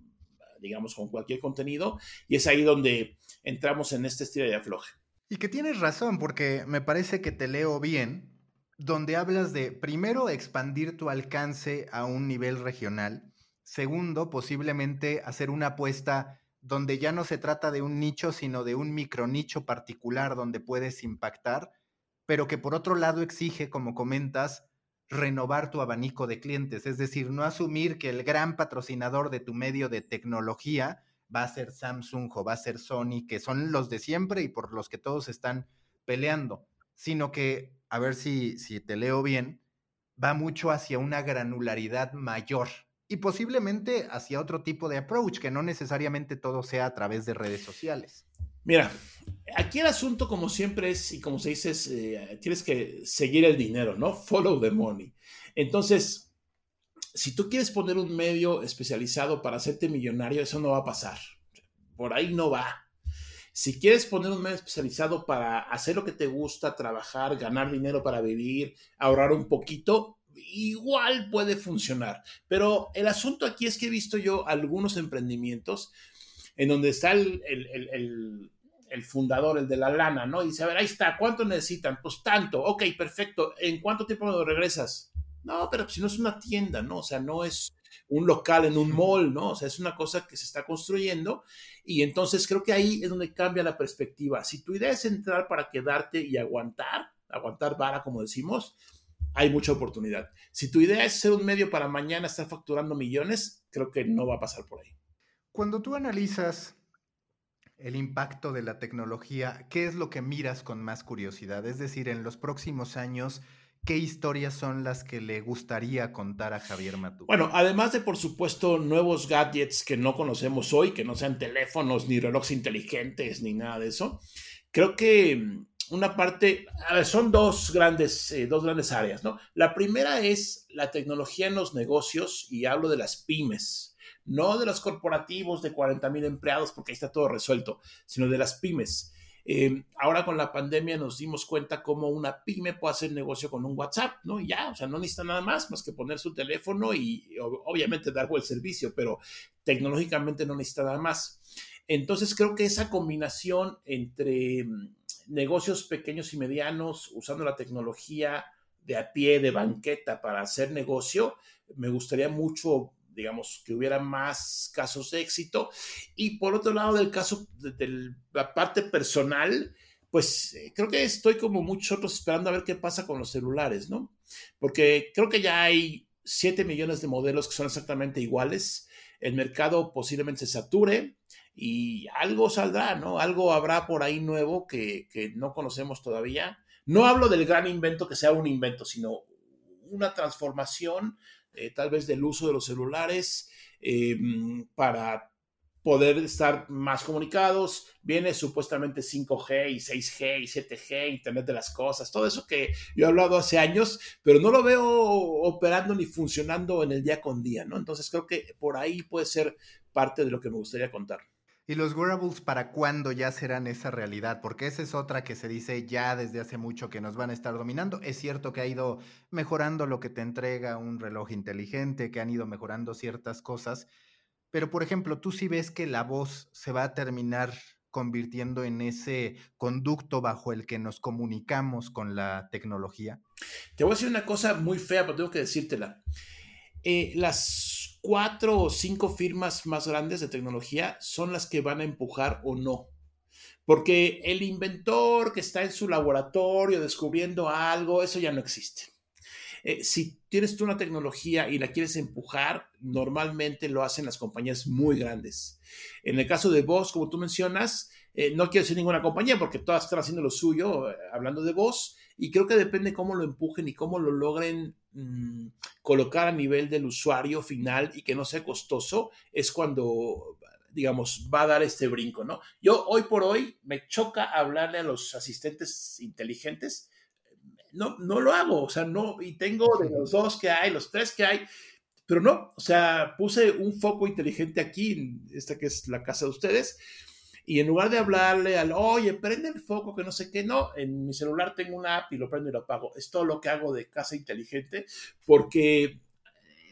digamos, con cualquier contenido. Y es ahí donde entramos en este estilo de afloje. Y que tienes razón, porque me parece que te leo bien, donde hablas de, primero, expandir tu alcance a un nivel regional, segundo, posiblemente hacer una apuesta donde ya no se trata de un nicho, sino de un micronicho particular donde puedes impactar, pero que por otro lado exige, como comentas, renovar tu abanico de clientes, es decir, no asumir que el gran patrocinador de tu medio de tecnología va a ser Samsung o va a ser Sony, que son los de siempre y por los que todos están peleando, sino que, a ver si, si te leo bien, va mucho hacia una granularidad mayor y posiblemente hacia otro tipo de approach, que no necesariamente todo sea a través de redes sociales. Mira, aquí el asunto, como siempre es, y como se dice, eh, tienes que seguir el dinero, ¿no? Follow the money. Entonces, si tú quieres poner un medio especializado para hacerte millonario, eso no va a pasar. Por ahí no va. Si quieres poner un medio especializado para hacer lo que te gusta, trabajar, ganar dinero para vivir, ahorrar un poquito, igual puede funcionar. Pero el asunto aquí es que he visto yo algunos emprendimientos en donde está el, fundador, el de la lana, ¿no? Y dice, a ver, ahí está, ¿cuánto necesitan? Pues tanto, ok, perfecto, ¿en cuánto tiempo regresas? No, pero si no es una tienda, ¿no? O sea, no es un local en un mall, ¿no? O sea, es una cosa que se está construyendo y entonces creo que ahí es donde cambia la perspectiva. Si tu idea es entrar para quedarte y aguantar, aguantar vara, como decimos, hay mucha oportunidad. Si tu idea es ser un medio para mañana estar facturando millones, creo que no va a pasar por ahí. Cuando tú analizas el impacto de la tecnología, ¿qué es lo que miras con más curiosidad? Es decir, en los próximos años, ¿qué historias son las que le gustaría contar a Javier Matú? Bueno, además de, por supuesto, nuevos gadgets que no conocemos hoy, que no sean teléfonos, ni relojes inteligentes, ni nada de eso, creo que una parte, a ver, son dos grandes, eh, dos grandes áreas, ¿no? La primera es la tecnología en los negocios y hablo de las pymes, no de los corporativos de 40 mil empleados porque ahí está todo resuelto, sino de las pymes. Eh, ahora con la pandemia nos dimos cuenta cómo una pyme puede hacer negocio con un WhatsApp, ¿no? Y ya, o sea, no necesita nada más más que poner su teléfono y, obviamente dar buen servicio, pero tecnológicamente no necesita nada más. Entonces creo que esa combinación entre negocios pequeños y medianos usando la tecnología de a pie, de banqueta para hacer negocio, me gustaría mucho, digamos, que hubiera más casos de éxito. Y por otro lado, del caso de, la parte personal, pues eh, creo que estoy como muchos otros esperando a ver qué pasa con los celulares, ¿no? Porque creo que ya hay 7 millones de modelos que son exactamente iguales. El mercado posiblemente se sature y algo saldrá, ¿no? Algo habrá por ahí nuevo que, no conocemos todavía. No hablo del gran invento que sea un invento, sino una transformación eh, tal vez del uso de los celulares eh, para poder estar más comunicados. Viene supuestamente 5G y 6G y 7G, Internet de las Cosas, todo eso que yo he hablado hace años, pero no lo veo operando ni funcionando en el día con día, ¿no? Entonces creo que por ahí puede ser parte de lo que me gustaría contar. ¿Y los wearables para cuándo ya serán esa realidad? Porque esa es otra que se dice ya desde hace mucho que nos van a estar dominando. Es cierto que ha ido mejorando lo que te entrega un reloj inteligente, que han ido mejorando ciertas cosas, pero por ejemplo, tú sí ves que la voz se va a terminar convirtiendo en ese conducto bajo el que nos comunicamos con la tecnología. Te voy a decir una cosa muy fea, pero tengo que decírtela. Eh, las cuatro o cinco firmas más grandes de tecnología son las que van a empujar o no. Porque el inventor que está en su laboratorio descubriendo algo, eso ya no existe. Eh, si tienes tú una tecnología y la quieres empujar, normalmente lo hacen las compañías muy grandes. En el caso de vos, como tú mencionas, eh, no quiero decir ninguna compañía porque todas están haciendo lo suyo, eh, hablando de vos, y creo que depende cómo lo empujen y cómo lo logren Mm, colocar a nivel del usuario final y que no sea costoso, es cuando, digamos, va a dar este brinco, ¿no? Yo hoy por hoy me choca hablarle a los asistentes inteligentes. No, no lo hago, o sea, no, y tengo de los dos que hay, los tres que hay, pero no, o sea, puse un foco inteligente aquí, esta que es la casa de ustedes, Y en lugar de hablarle al, oye, prende el foco, que no sé qué, no, en mi celular tengo una app y lo prendo y lo apago. Es todo lo que hago de casa inteligente, porque eh,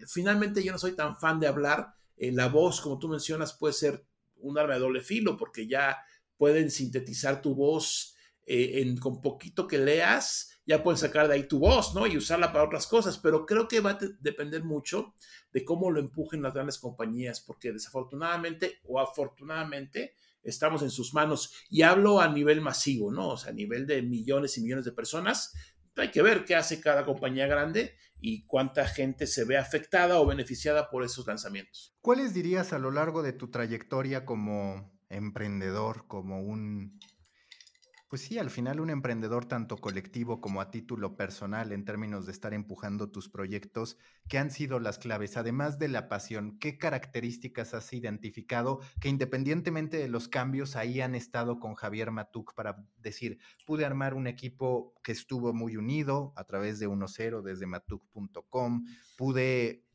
finalmente yo no soy tan fan de hablar. Eh, la voz, como tú mencionas, puede ser un arma de doble filo, porque ya pueden sintetizar tu voz eh, con poquito que leas, ya puedes sacar de ahí tu voz, ¿no? Y usarla para otras cosas, pero creo que va a depender mucho de cómo lo empujen las grandes compañías, porque desafortunadamente o afortunadamente estamos en sus manos. Y hablo a nivel masivo, ¿no? O sea, a nivel de millones y millones de personas. Hay que ver qué hace cada compañía grande y cuánta gente se ve afectada o beneficiada por esos lanzamientos. ¿Cuáles dirías a lo largo de tu trayectoria como emprendedor, como un pues sí, al final un emprendedor tanto colectivo como a título personal en términos de estar empujando tus proyectos, ¿qué han sido las claves? Además de la pasión, ¿qué características has identificado que independientemente de los cambios ahí han estado con Javier Matuk para decir, pude armar un equipo que estuvo muy unido a través de 1.0 desde matuk.com, pude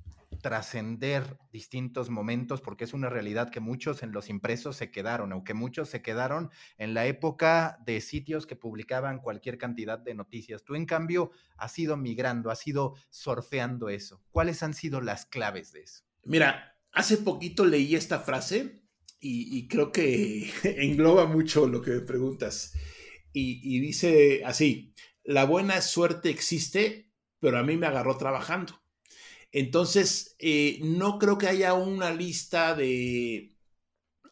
trascender distintos momentos, porque es una realidad que muchos en los impresos se quedaron, aunque muchos se quedaron en la época de sitios que publicaban cualquier cantidad de noticias. Tú, en cambio, has ido migrando, has ido surfeando eso. ¿Cuáles han sido las claves de eso? Mira, hace poquito leí esta frase y, creo que engloba mucho lo que me preguntas. y dice así, la buena suerte existe, pero a mí me agarró trabajando. Entonces, eh, no creo que haya una lista de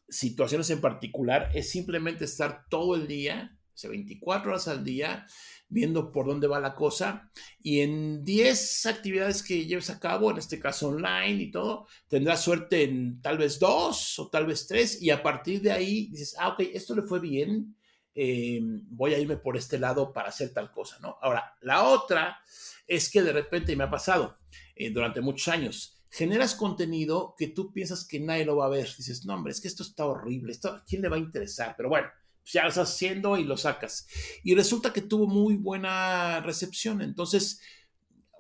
situaciones en particular, es simplemente estar todo el día, o sea, 24 horas al día, viendo por dónde va la cosa. Y en 10 actividades que lleves a cabo, en este caso online y todo, tendrás suerte en tal vez dos o tal vez tres. Y a partir de ahí dices, ah, ok, esto le fue bien, eh, voy a irme por este lado para hacer tal cosa, ¿no? Ahora, la otra es que de repente me ha pasado eh, durante muchos años. Generas contenido que tú piensas que nadie lo va a ver. Dices, no, hombre, es que esto está horrible, esto, ¿a quién le va a interesar? Pero bueno, pues ya lo estás haciendo y lo sacas. Y resulta que tuvo muy buena recepción. Entonces,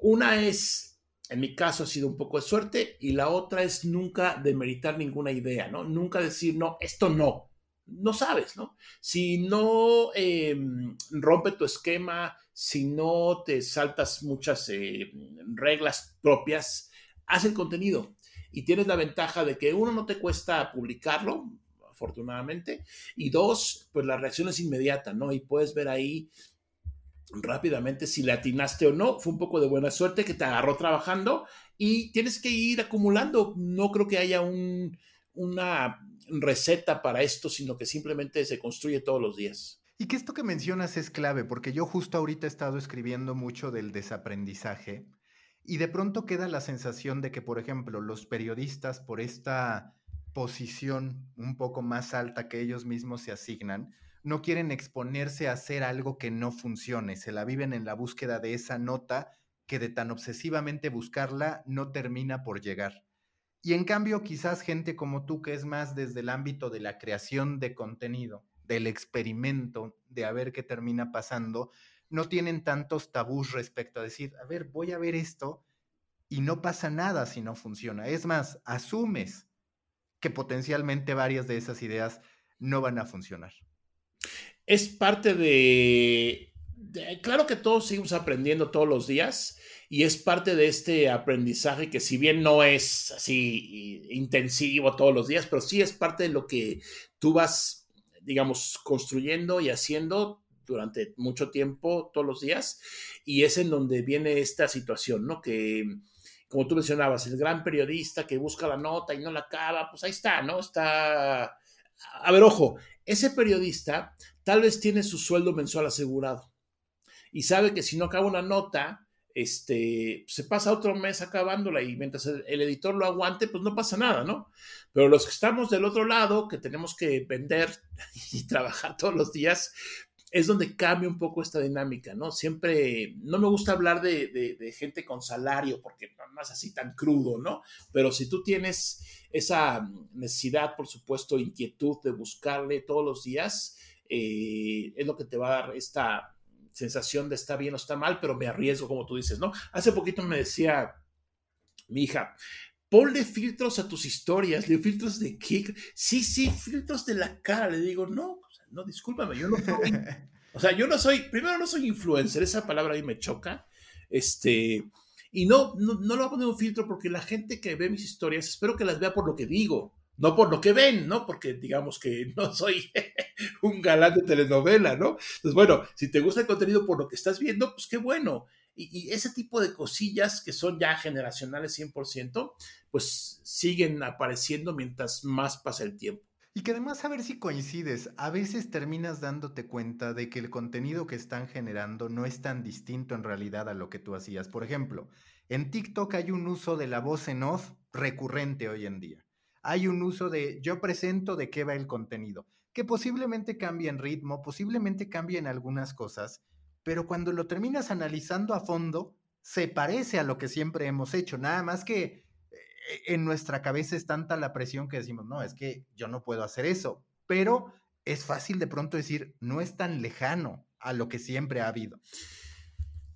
una es, en mi caso, ha sido un poco de suerte y la otra es nunca demeritar ninguna idea, ¿no? Nunca decir, no, esto no. No sabes, ¿no? Si no em, rompe tu esquema, si no te saltas muchas eh, reglas propias, haz el contenido y tienes la ventaja de que uno no te cuesta publicarlo, afortunadamente, y dos, pues la reacción es inmediata, ¿no? Y puedes ver ahí rápidamente si le atinaste o no. Fue un poco de buena suerte que te agarró trabajando y tienes que ir acumulando. No creo que haya una receta para esto, sino que simplemente se construye todos los días. Y que esto que mencionas es clave, porque yo justo ahorita he estado escribiendo mucho del desaprendizaje y de pronto queda la sensación de que, por ejemplo, los periodistas por esta posición un poco más alta que ellos mismos se asignan, no quieren exponerse a hacer algo que no funcione, se la viven en la búsqueda de esa nota que de tan obsesivamente buscarla no termina por llegar. Y en cambio, quizás gente como tú, que es más desde el ámbito de la creación de contenido, del experimento, de a ver qué termina pasando, no tienen tantos tabús respecto a decir, a ver, voy a ver esto y no pasa nada si no funciona. Es más, asumes que potencialmente varias de esas ideas no van a funcionar. Es parte de, claro que todos seguimos aprendiendo todos los días y es parte de este aprendizaje que si bien no es así intensivo todos los días, pero sí es parte de lo que tú vas digamos, construyendo y haciendo durante mucho tiempo, todos los días, y es en donde viene esta situación, ¿no? Que, como tú mencionabas, el gran periodista que busca la nota y no la acaba, pues ahí está, ¿no? Está... A ver, ojo, ese periodista tal vez tiene su sueldo mensual asegurado y sabe que si no acaba una nota, este, se pasa otro mes acabándola y mientras el, editor lo aguante, pues no pasa nada, ¿no? Pero los que estamos del otro lado, que tenemos que vender y trabajar todos los días, es donde cambia un poco esta dinámica, ¿no? Siempre, no me gusta hablar de, gente con salario porque no, es así tan crudo, ¿no? Pero si tú tienes esa necesidad, por supuesto, inquietud de buscarle todos los días, eh, es lo que te va a dar esta sensación de está bien o está mal, pero me arriesgo, como tú dices, ¿no? Hace poquito me decía mi hija, ponle filtros a tus historias, le filtros de kick. Sí, sí, filtros de la cara. Le digo, no, no, discúlpame, yo no soy. o sea, yo no soy, primero no soy influencer, esa palabra ahí me choca. Este, y no, no, no le voy a poner un filtro porque la gente que ve mis historias, espero que las vea por lo que digo, no por lo que ven, ¿no? Porque digamos que no soy un galán de telenovela, ¿no? Entonces, bueno, si te gusta el contenido por lo que estás viendo, pues qué bueno. Y, ese tipo de cosillas que son ya generacionales 100%, pues siguen apareciendo mientras más pasa el tiempo. Y que además a ver si coincides, a veces terminas dándote cuenta de que el contenido que están generando no es tan distinto en realidad a lo que tú hacías. Por ejemplo, en TikTok hay un uso de la voz en off recurrente hoy en día. Hay un uso de yo presento de qué va el contenido, que posiblemente cambie en ritmo, posiblemente cambie en algunas cosas, pero cuando lo terminas analizando a fondo, se parece a lo que siempre hemos hecho, nada más que eh, en nuestra cabeza es tanta la presión que decimos, no, es que yo no puedo hacer eso, pero es fácil de pronto decir, no es tan lejano a lo que siempre ha habido.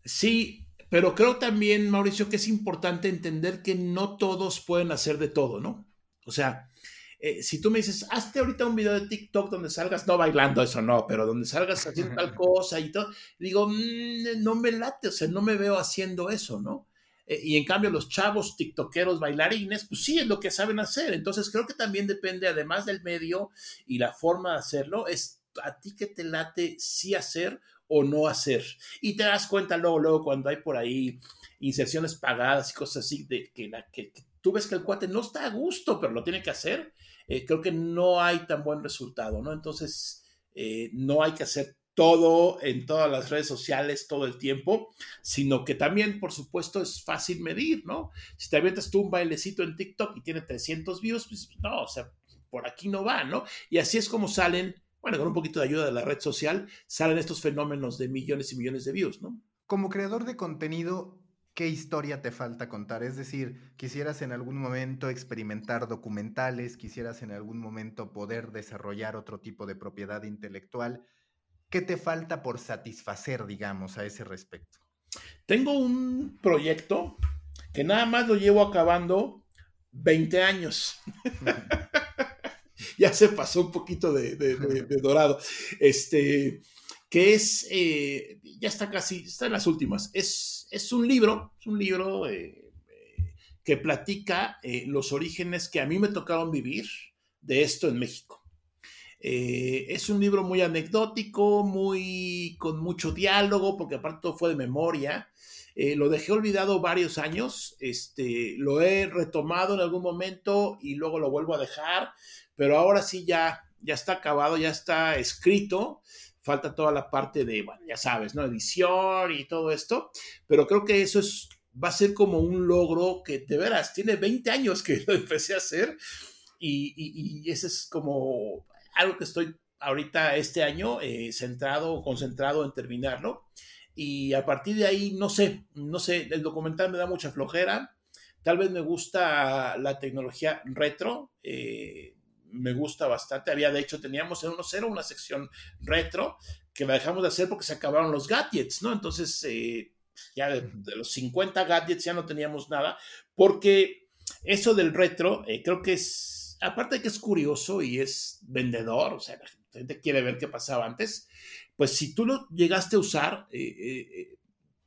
Sí, pero creo también, Mauricio, que es importante entender que no todos pueden hacer de todo, ¿no? O sea, eh, si tú me dices, hazte ahorita un video de TikTok donde salgas, no bailando, eso no, pero donde salgas haciendo tal cosa y todo, digo, mm, no me late, o sea, no me veo haciendo eso, ¿no? Eh, y en cambio los chavos tiktokeros bailarines, pues sí es lo que saben hacer. Entonces creo que también depende, además del medio y la forma de hacerlo, es a ti que te late sí hacer o no hacer. Y te das cuenta luego, luego cuando hay por ahí inserciones pagadas y cosas así, de que, la, que, que tú ves que el cuate no está a gusto, pero lo tiene que hacer eh, creo que no hay tan buen resultado, ¿no? Entonces, eh, no hay que hacer todo en todas las redes sociales todo el tiempo, sino que también, por supuesto, es fácil medir, ¿no? Si te avientas tú un bailecito en TikTok y tiene 300 views, pues no, o sea, por aquí no va, ¿no? Y así es como salen, bueno, con un poquito de ayuda de la red social, salen estos fenómenos de millones y millones de views, ¿no? Como creador de contenido, ¿Qué historia te falta contar? Es decir, quisieras en algún momento experimentar documentales, quisieras en algún momento poder desarrollar otro tipo de propiedad intelectual. ¿Qué te falta por satisfacer, digamos, a ese respecto? Tengo un proyecto que nada más lo llevo acabando 20 años. ya se pasó un poquito de, de dorado. Este, que es, eh, ya está casi, está en las últimas, es, es un libro, es un libro eh, eh, que platica los orígenes que a mí me tocaron vivir de esto en México. es un libro muy anecdótico, muy con mucho diálogo, porque aparte todo fue de memoria. lo dejé olvidado varios años, este, lo he retomado en algún momento y luego lo vuelvo a dejar, pero ahora sí ya, ya está acabado, ya está escrito falta toda la parte de, bueno, ya sabes, ¿no? Edición y todo esto, pero creo que eso es, va a ser como un logro que de veras tiene 20 años que lo empecé a hacer y, ese es como algo que estoy ahorita este año eh, centrado, concentrado en terminarlo. Y a partir de ahí, no sé, no sé, el documental me da mucha flojera. Tal vez me gusta la tecnología retro. Eh, me gusta bastante. Había, de hecho, teníamos en 1.0 una sección retro que la dejamos de hacer porque se acabaron los gadgets, ¿no? Entonces, eh, ya de, los 50 gadgets ya no teníamos nada, porque eso del retro eh, creo que es, aparte de que es curioso y es vendedor, o sea, la gente quiere ver qué pasaba antes, pues si tú lo llegaste a usar, eh,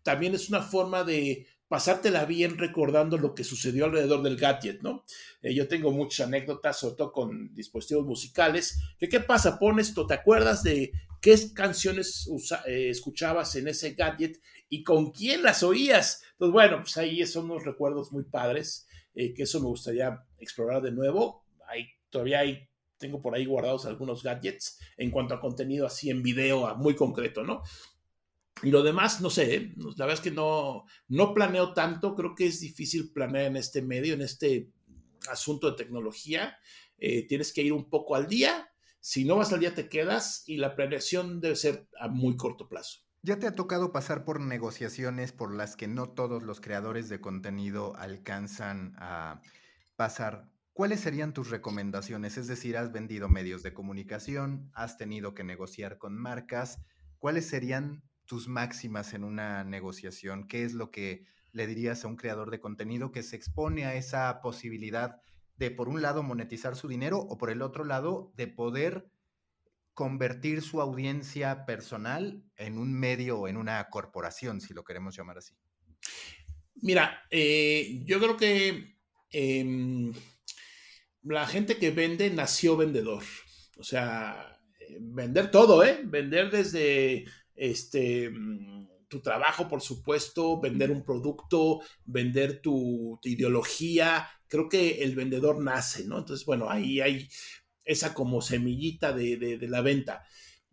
también es una forma de pasártela bien recordando lo que sucedió alrededor del gadget, ¿no? Eh, yo tengo muchas anécdotas, sobre todo con dispositivos musicales, que qué pasa, pones esto, ¿te acuerdas de qué canciones eh, escuchabas en ese gadget y con quién las oías? Entonces, bueno, pues ahí son unos recuerdos muy padres, eh, que eso me gustaría explorar de nuevo. Hay, todavía hay, tengo por ahí guardados algunos gadgets en cuanto a contenido así en video muy concreto, ¿no? Y lo demás, no sé, ¿eh? la verdad es que no, no planeo tanto, creo que es difícil planear en este medio, en este asunto de tecnología. Eh, tienes que ir un poco al día, si no vas al día te quedas y la planeación debe ser a muy corto plazo. Ya te ha tocado pasar por negociaciones por las que no todos los creadores de contenido alcanzan a pasar. ¿Cuáles serían tus recomendaciones? Es decir, has vendido medios de comunicación, has tenido que negociar con marcas. ¿Cuáles serían tus máximas en una negociación? ¿Qué es lo que le dirías a un creador de contenido que se expone a esa posibilidad de, por un lado, monetizar su dinero o por el otro lado, de poder convertir su audiencia personal en un medio o en una corporación, si lo queremos llamar así? Mira, eh, yo creo que em, la gente que vende nació vendedor. O sea, eh, vender todo, ¿eh? Vender desde este mm, tu trabajo, por supuesto, vender un producto, vender tu, ideología. Creo que el vendedor nace, ¿no? Entonces, bueno, ahí hay esa como semillita de, la venta,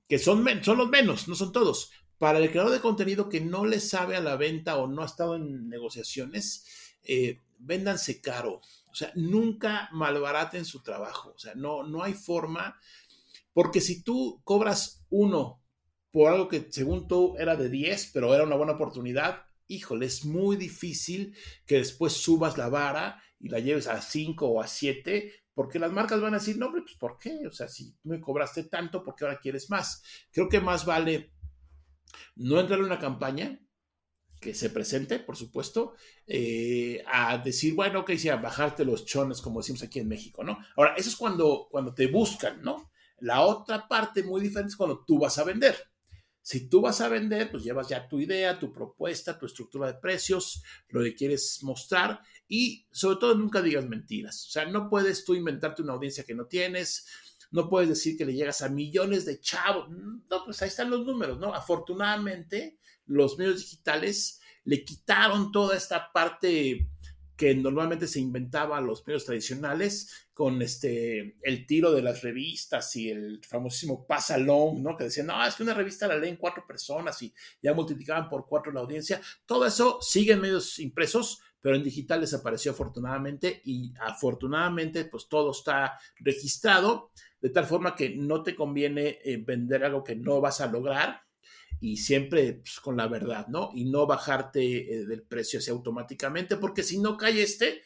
que son, son los menos, no son todos. Para el creador de contenido que no le sabe a la venta o no ha estado en negociaciones, eh, véndanse caro. O sea, nunca malbaraten su trabajo. O sea, no, no hay forma, porque si tú cobras uno por algo que según tú era de 10, pero era una buena oportunidad, híjole, es muy difícil que después subas la vara y la lleves a 5 o a 7, porque las marcas van a decir, no, hombre, pues ¿por qué? O sea, si me cobraste tanto, ¿por qué ahora quieres más? Creo que más vale no entrar en una campaña que se presente, por supuesto, eh, a decir, bueno, ok, sí, bajarte los chones, como decimos aquí en México, ¿no? Ahora, eso es cuando, cuando te buscan, ¿no? La otra parte muy diferente es cuando tú vas a vender. Si tú vas a vender, pues llevas ya tu idea, tu propuesta, tu estructura de precios, lo que quieres mostrar y sobre todo nunca digas mentiras. O sea, no puedes tú inventarte una audiencia que no tienes, no puedes decir que le llegas a millones de chavos. No, pues ahí están los números, ¿no? Afortunadamente, los medios digitales le quitaron toda esta parte que normalmente se inventaba los medios tradicionales con este el tiro de las revistas y el famosísimo pasalón, ¿no? Que decían, no, es que una revista la leen cuatro personas y ya multiplicaban por cuatro la audiencia. Todo eso sigue en medios impresos, pero en digital desapareció afortunadamente y afortunadamente pues todo está registrado de tal forma que no te conviene eh, vender algo que no vas a lograr y siempre pues, con la verdad, ¿no? Y no bajarte eh, del precio así automáticamente, porque si no cae este,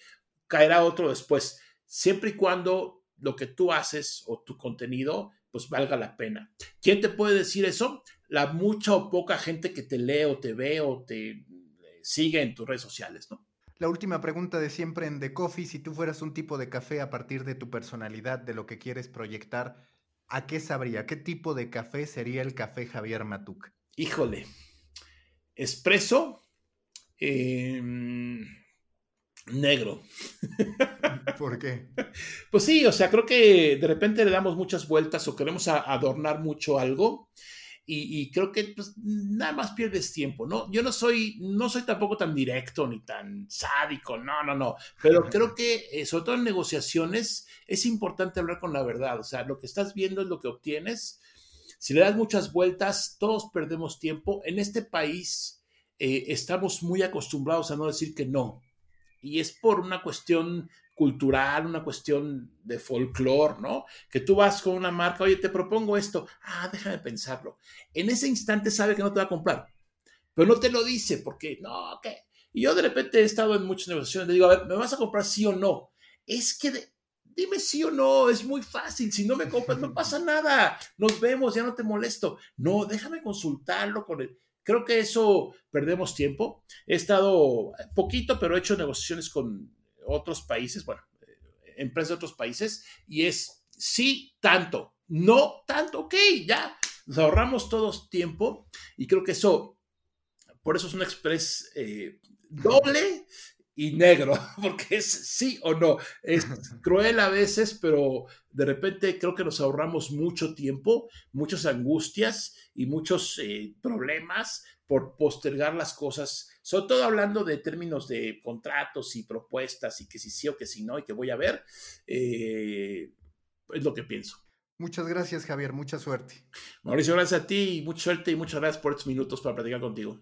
caerá otro después, siempre y cuando lo que tú haces o tu contenido, pues valga la pena. ¿Quién te puede decir eso? La mucha o poca gente que te lee o te ve o te sigue en tus redes sociales, ¿no? La última pregunta de siempre en The Coffee, si tú fueras un tipo de café a partir de tu personalidad, de lo que quieres proyectar, ¿a qué sabría? ¿Qué tipo de café sería el café Javier Matuk? Híjole, espresso em, negro. ¿Por qué? Pues sí, o sea, creo que de repente le damos muchas vueltas o queremos adornar mucho algo y, creo que pues, nada más pierdes tiempo, ¿no? Yo no soy, no soy tampoco tan directo ni tan sádico, no, no, no, pero creo que eh, sobre todo en negociaciones es importante hablar con la verdad, o sea, lo que estás viendo es lo que obtienes si le das muchas vueltas, todos perdemos tiempo. En este país eh, estamos muy acostumbrados a no decir que no. Y es por una cuestión cultural, una cuestión de folclore, ¿no? Que tú vas con una marca, oye, te propongo esto, ah, déjame pensarlo. En ese instante sabe que no te va a comprar, pero no te lo dice porque, no, ¿qué? Y yo de repente he estado en muchas negociaciones, le digo, a ver, ¿me vas a comprar sí o no? Es que de, dime sí o no, es muy fácil, si no me compras no pasa nada, nos vemos, ya no te molesto. No, déjame consultarlo con él. Creo que eso perdemos tiempo. He estado poquito, pero he hecho negociaciones con otros países, bueno, eh, empresas de otros países, y es sí, tanto, no tanto, ok, ya, nos ahorramos todos tiempo y creo que eso, por eso es un express eh, doble y negro, porque es sí o no. Es cruel a veces, pero de repente creo que nos ahorramos mucho tiempo, muchas angustias y muchos eh, problemas por postergar las cosas, sobre todo hablando de términos de contratos y propuestas y que si sí o que si no y que voy a ver, eh, es lo que pienso. Muchas gracias, Javier. Mucha suerte. Mauricio, gracias a ti y mucha suerte y muchas gracias por estos minutos para platicar contigo.